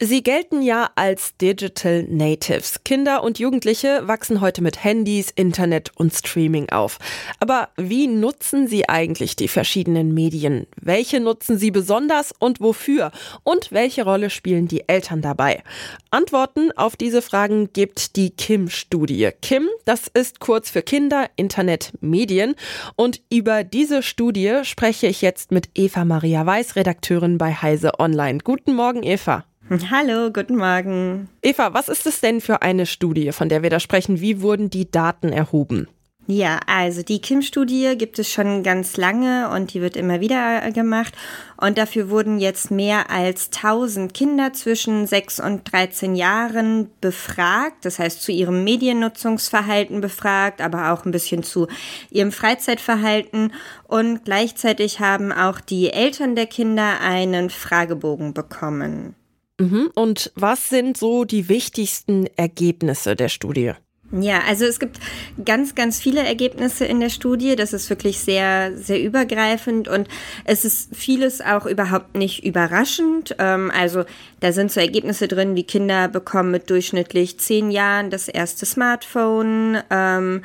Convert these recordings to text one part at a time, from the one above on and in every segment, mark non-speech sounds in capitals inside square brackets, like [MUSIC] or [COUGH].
Sie gelten ja als Digital Natives. Kinder und Jugendliche wachsen heute mit Handys, Internet und Streaming auf. Aber wie nutzen sie eigentlich die verschiedenen Medien? Welche nutzen sie besonders und wofür? Und welche Rolle spielen die Eltern dabei? Antworten auf diese Fragen gibt die Kim-Studie. Kim, das ist kurz für Kinder, Internet, Medien. Und über diese Studie spreche ich jetzt mit Eva Maria Weiß, Redakteurin bei Heise Online. Guten Morgen, Eva. [LAUGHS] Hallo, guten Morgen. Eva, was ist es denn für eine Studie, von der wir da sprechen? Wie wurden die Daten erhoben? Ja, also die Kim-Studie gibt es schon ganz lange und die wird immer wieder gemacht. Und dafür wurden jetzt mehr als 1000 Kinder zwischen 6 und 13 Jahren befragt. Das heißt, zu ihrem Mediennutzungsverhalten befragt, aber auch ein bisschen zu ihrem Freizeitverhalten. Und gleichzeitig haben auch die Eltern der Kinder einen Fragebogen bekommen. Mhm. Und was sind so die wichtigsten Ergebnisse der Studie? Ja, also es gibt ganz, ganz viele Ergebnisse in der Studie. Das ist wirklich sehr, sehr übergreifend und es ist vieles auch überhaupt nicht überraschend. Ähm, also da sind so Ergebnisse drin, wie Kinder bekommen mit durchschnittlich zehn Jahren das erste Smartphone ähm,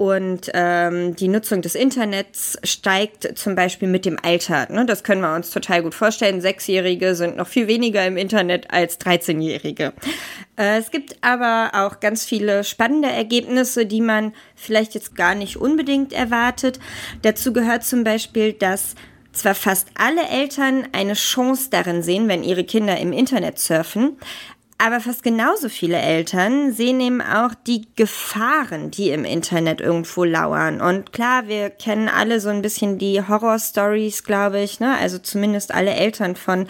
und ähm, die Nutzung des Internets steigt zum Beispiel mit dem Alter. Ne? Das können wir uns total gut vorstellen. Sechsjährige sind noch viel weniger im Internet als 13-Jährige. Äh, es gibt aber auch ganz viele spannende Ergebnisse, die man vielleicht jetzt gar nicht unbedingt erwartet. Dazu gehört zum Beispiel, dass zwar fast alle Eltern eine Chance darin sehen, wenn ihre Kinder im Internet surfen, aber fast genauso viele Eltern sehen eben auch die Gefahren, die im Internet irgendwo lauern. Und klar, wir kennen alle so ein bisschen die Horror-Stories, glaube ich, ne? Also zumindest alle Eltern von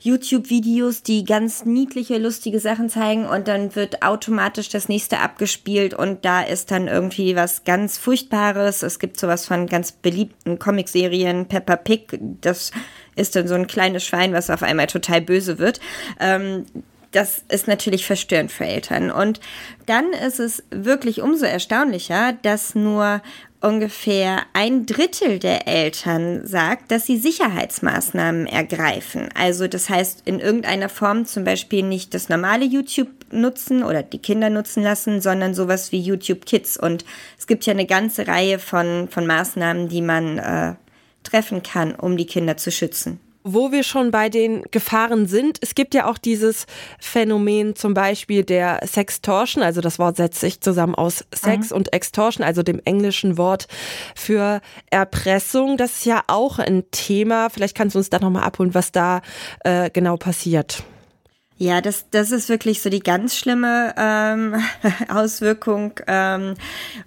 YouTube-Videos, die ganz niedliche, lustige Sachen zeigen und dann wird automatisch das nächste abgespielt und da ist dann irgendwie was ganz Furchtbares. Es gibt sowas von ganz beliebten Comicserien, Peppa Pig, das ist dann so ein kleines Schwein, was auf einmal total böse wird. Ähm, das ist natürlich verstörend für Eltern. Und dann ist es wirklich umso erstaunlicher, dass nur ungefähr ein Drittel der Eltern sagt, dass sie Sicherheitsmaßnahmen ergreifen. Also das heißt, in irgendeiner Form zum Beispiel nicht das normale YouTube nutzen oder die Kinder nutzen lassen, sondern sowas wie YouTube Kids. Und es gibt ja eine ganze Reihe von, von Maßnahmen, die man äh, treffen kann, um die Kinder zu schützen wo wir schon bei den Gefahren sind, es gibt ja auch dieses Phänomen zum Beispiel der Sextortion, also das Wort setzt sich zusammen aus Sex mhm. und Extortion, also dem englischen Wort für Erpressung. Das ist ja auch ein Thema. Vielleicht kannst du uns da nochmal abholen, was da äh, genau passiert. Ja, das, das ist wirklich so die ganz schlimme ähm, [LAUGHS] Auswirkung. Ähm,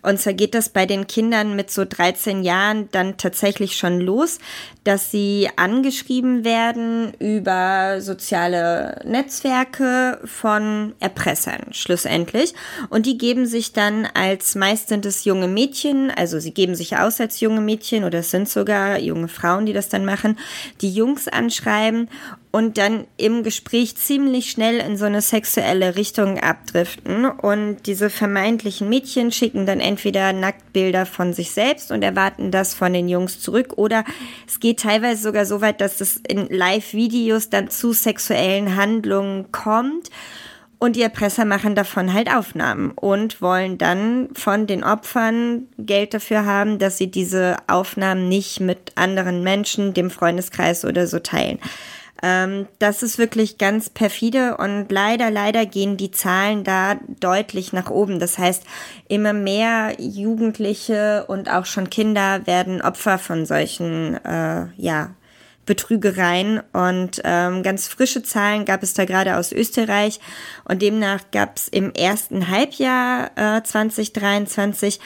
und zwar geht das bei den Kindern mit so 13 Jahren dann tatsächlich schon los, dass sie angeschrieben werden über soziale Netzwerke von Erpressern schlussendlich. Und die geben sich dann als meist sind es junge Mädchen, also sie geben sich aus als junge Mädchen oder es sind sogar junge Frauen, die das dann machen, die Jungs anschreiben und dann im Gespräch ziemlich schnell in so eine sexuelle Richtung abdriften. Und diese vermeintlichen Mädchen schicken dann entweder Nacktbilder von sich selbst und erwarten das von den Jungs zurück oder es geht teilweise sogar so weit, dass es in Live-Videos dann zu sexuellen Handlungen kommt. Und die Erpresser machen davon halt Aufnahmen und wollen dann von den Opfern Geld dafür haben, dass sie diese Aufnahmen nicht mit anderen Menschen, dem Freundeskreis oder so teilen. Ähm, das ist wirklich ganz perfide und leider, leider gehen die Zahlen da deutlich nach oben. Das heißt, immer mehr Jugendliche und auch schon Kinder werden Opfer von solchen, äh, ja, Betrügereien und ähm, ganz frische Zahlen gab es da gerade aus Österreich und demnach gab es im ersten Halbjahr äh, 2023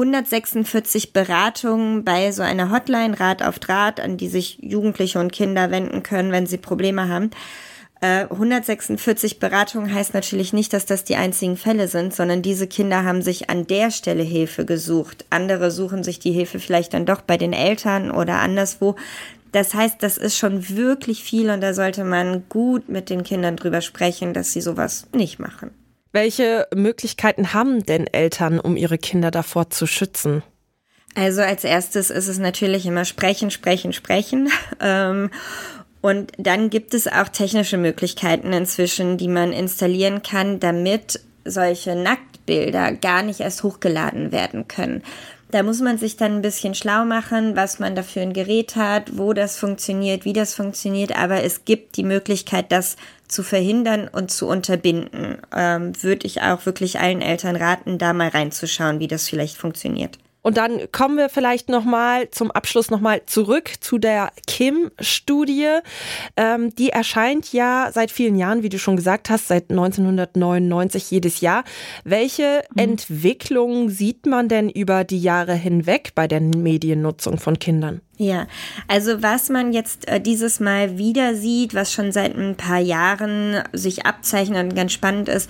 146 Beratungen bei so einer Hotline Rat auf Draht, an die sich Jugendliche und Kinder wenden können, wenn sie Probleme haben. 146 äh, Beratungen heißt natürlich nicht, dass das die einzigen Fälle sind, sondern diese Kinder haben sich an der Stelle Hilfe gesucht. Andere suchen sich die Hilfe vielleicht dann doch bei den Eltern oder anderswo. Das heißt, das ist schon wirklich viel und da sollte man gut mit den Kindern drüber sprechen, dass sie sowas nicht machen. Welche Möglichkeiten haben denn Eltern, um ihre Kinder davor zu schützen? Also als erstes ist es natürlich immer sprechen, sprechen, sprechen. [LAUGHS] Ähm, und dann gibt es auch technische Möglichkeiten inzwischen, die man installieren kann, damit solche Nacktbilder gar nicht erst hochgeladen werden können. Da muss man sich dann ein bisschen schlau machen, was man dafür ein Gerät hat, wo das funktioniert, wie das funktioniert. Aber es gibt die Möglichkeit, das zu verhindern und zu unterbinden. Ähm, Würde ich auch wirklich allen Eltern raten, da mal reinzuschauen, wie das vielleicht funktioniert. Und dann kommen wir vielleicht nochmal zum Abschluss nochmal zurück zu der Kim-Studie. Ähm, die erscheint ja seit vielen Jahren, wie du schon gesagt hast, seit 1999 jedes Jahr. Welche mhm. Entwicklung sieht man denn über die Jahre hinweg bei der Mediennutzung von Kindern? Ja, also was man jetzt äh, dieses Mal wieder sieht, was schon seit ein paar Jahren sich abzeichnet und ganz spannend ist,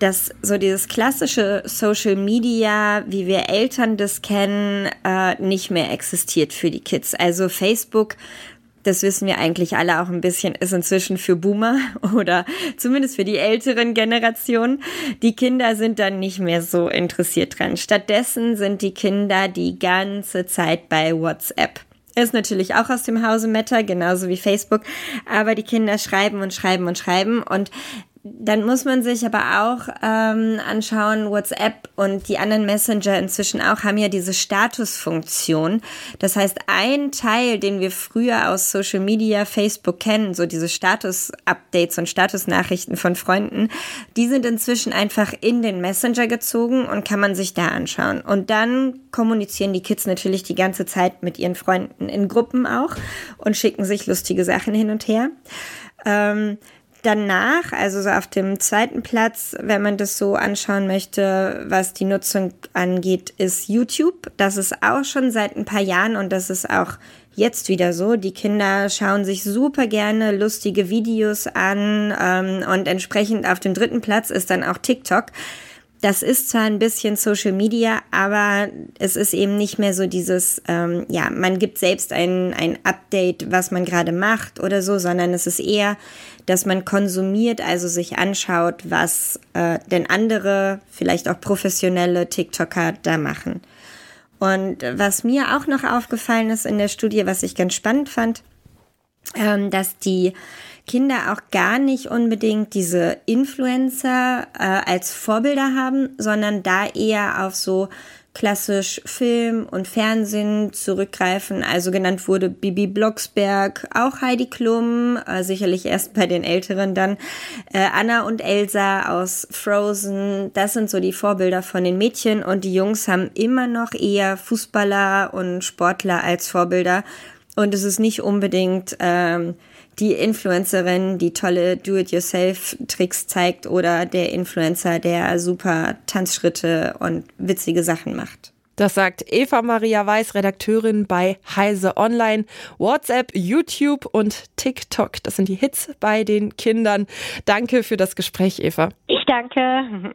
dass so dieses klassische Social Media, wie wir Eltern das kennen, äh, nicht mehr existiert für die Kids. Also Facebook das wissen wir eigentlich alle auch ein bisschen, ist inzwischen für Boomer [LAUGHS] oder zumindest für die älteren Generationen. Die Kinder sind dann nicht mehr so interessiert dran. Stattdessen sind die Kinder die ganze Zeit bei WhatsApp. Ist natürlich auch aus dem Hause Meta, genauso wie Facebook. Aber die Kinder schreiben und schreiben und schreiben. Und dann muss man sich aber auch ähm, anschauen, WhatsApp und die anderen Messenger inzwischen auch haben ja diese Statusfunktion. Das heißt, ein Teil, den wir früher aus Social Media, Facebook kennen, so diese Status-Updates und Statusnachrichten von Freunden, die sind inzwischen einfach in den Messenger gezogen und kann man sich da anschauen. Und dann kommunizieren die Kids natürlich die ganze Zeit mit ihren Freunden in Gruppen auch und schicken sich lustige Sachen hin und her. Ähm, Danach, also so auf dem zweiten Platz, wenn man das so anschauen möchte, was die Nutzung angeht, ist YouTube. Das ist auch schon seit ein paar Jahren und das ist auch jetzt wieder so. Die Kinder schauen sich super gerne lustige Videos an ähm, und entsprechend auf dem dritten Platz ist dann auch TikTok. Das ist zwar ein bisschen Social Media, aber es ist eben nicht mehr so dieses, ähm, ja, man gibt selbst ein, ein Update, was man gerade macht oder so, sondern es ist eher dass man konsumiert, also sich anschaut, was äh, denn andere, vielleicht auch professionelle TikToker da machen. Und was mir auch noch aufgefallen ist in der Studie, was ich ganz spannend fand, dass die Kinder auch gar nicht unbedingt diese Influencer äh, als Vorbilder haben, sondern da eher auf so klassisch Film und Fernsehen zurückgreifen. Also genannt wurde Bibi Blocksberg, auch Heidi Klum, äh, sicherlich erst bei den Älteren dann, äh, Anna und Elsa aus Frozen. Das sind so die Vorbilder von den Mädchen und die Jungs haben immer noch eher Fußballer und Sportler als Vorbilder. Und es ist nicht unbedingt ähm, die Influencerin, die tolle Do-it-yourself-Tricks zeigt oder der Influencer, der super Tanzschritte und witzige Sachen macht. Das sagt Eva Maria Weiß, Redakteurin bei Heise Online. WhatsApp, YouTube und TikTok, das sind die Hits bei den Kindern. Danke für das Gespräch, Eva. Ich danke.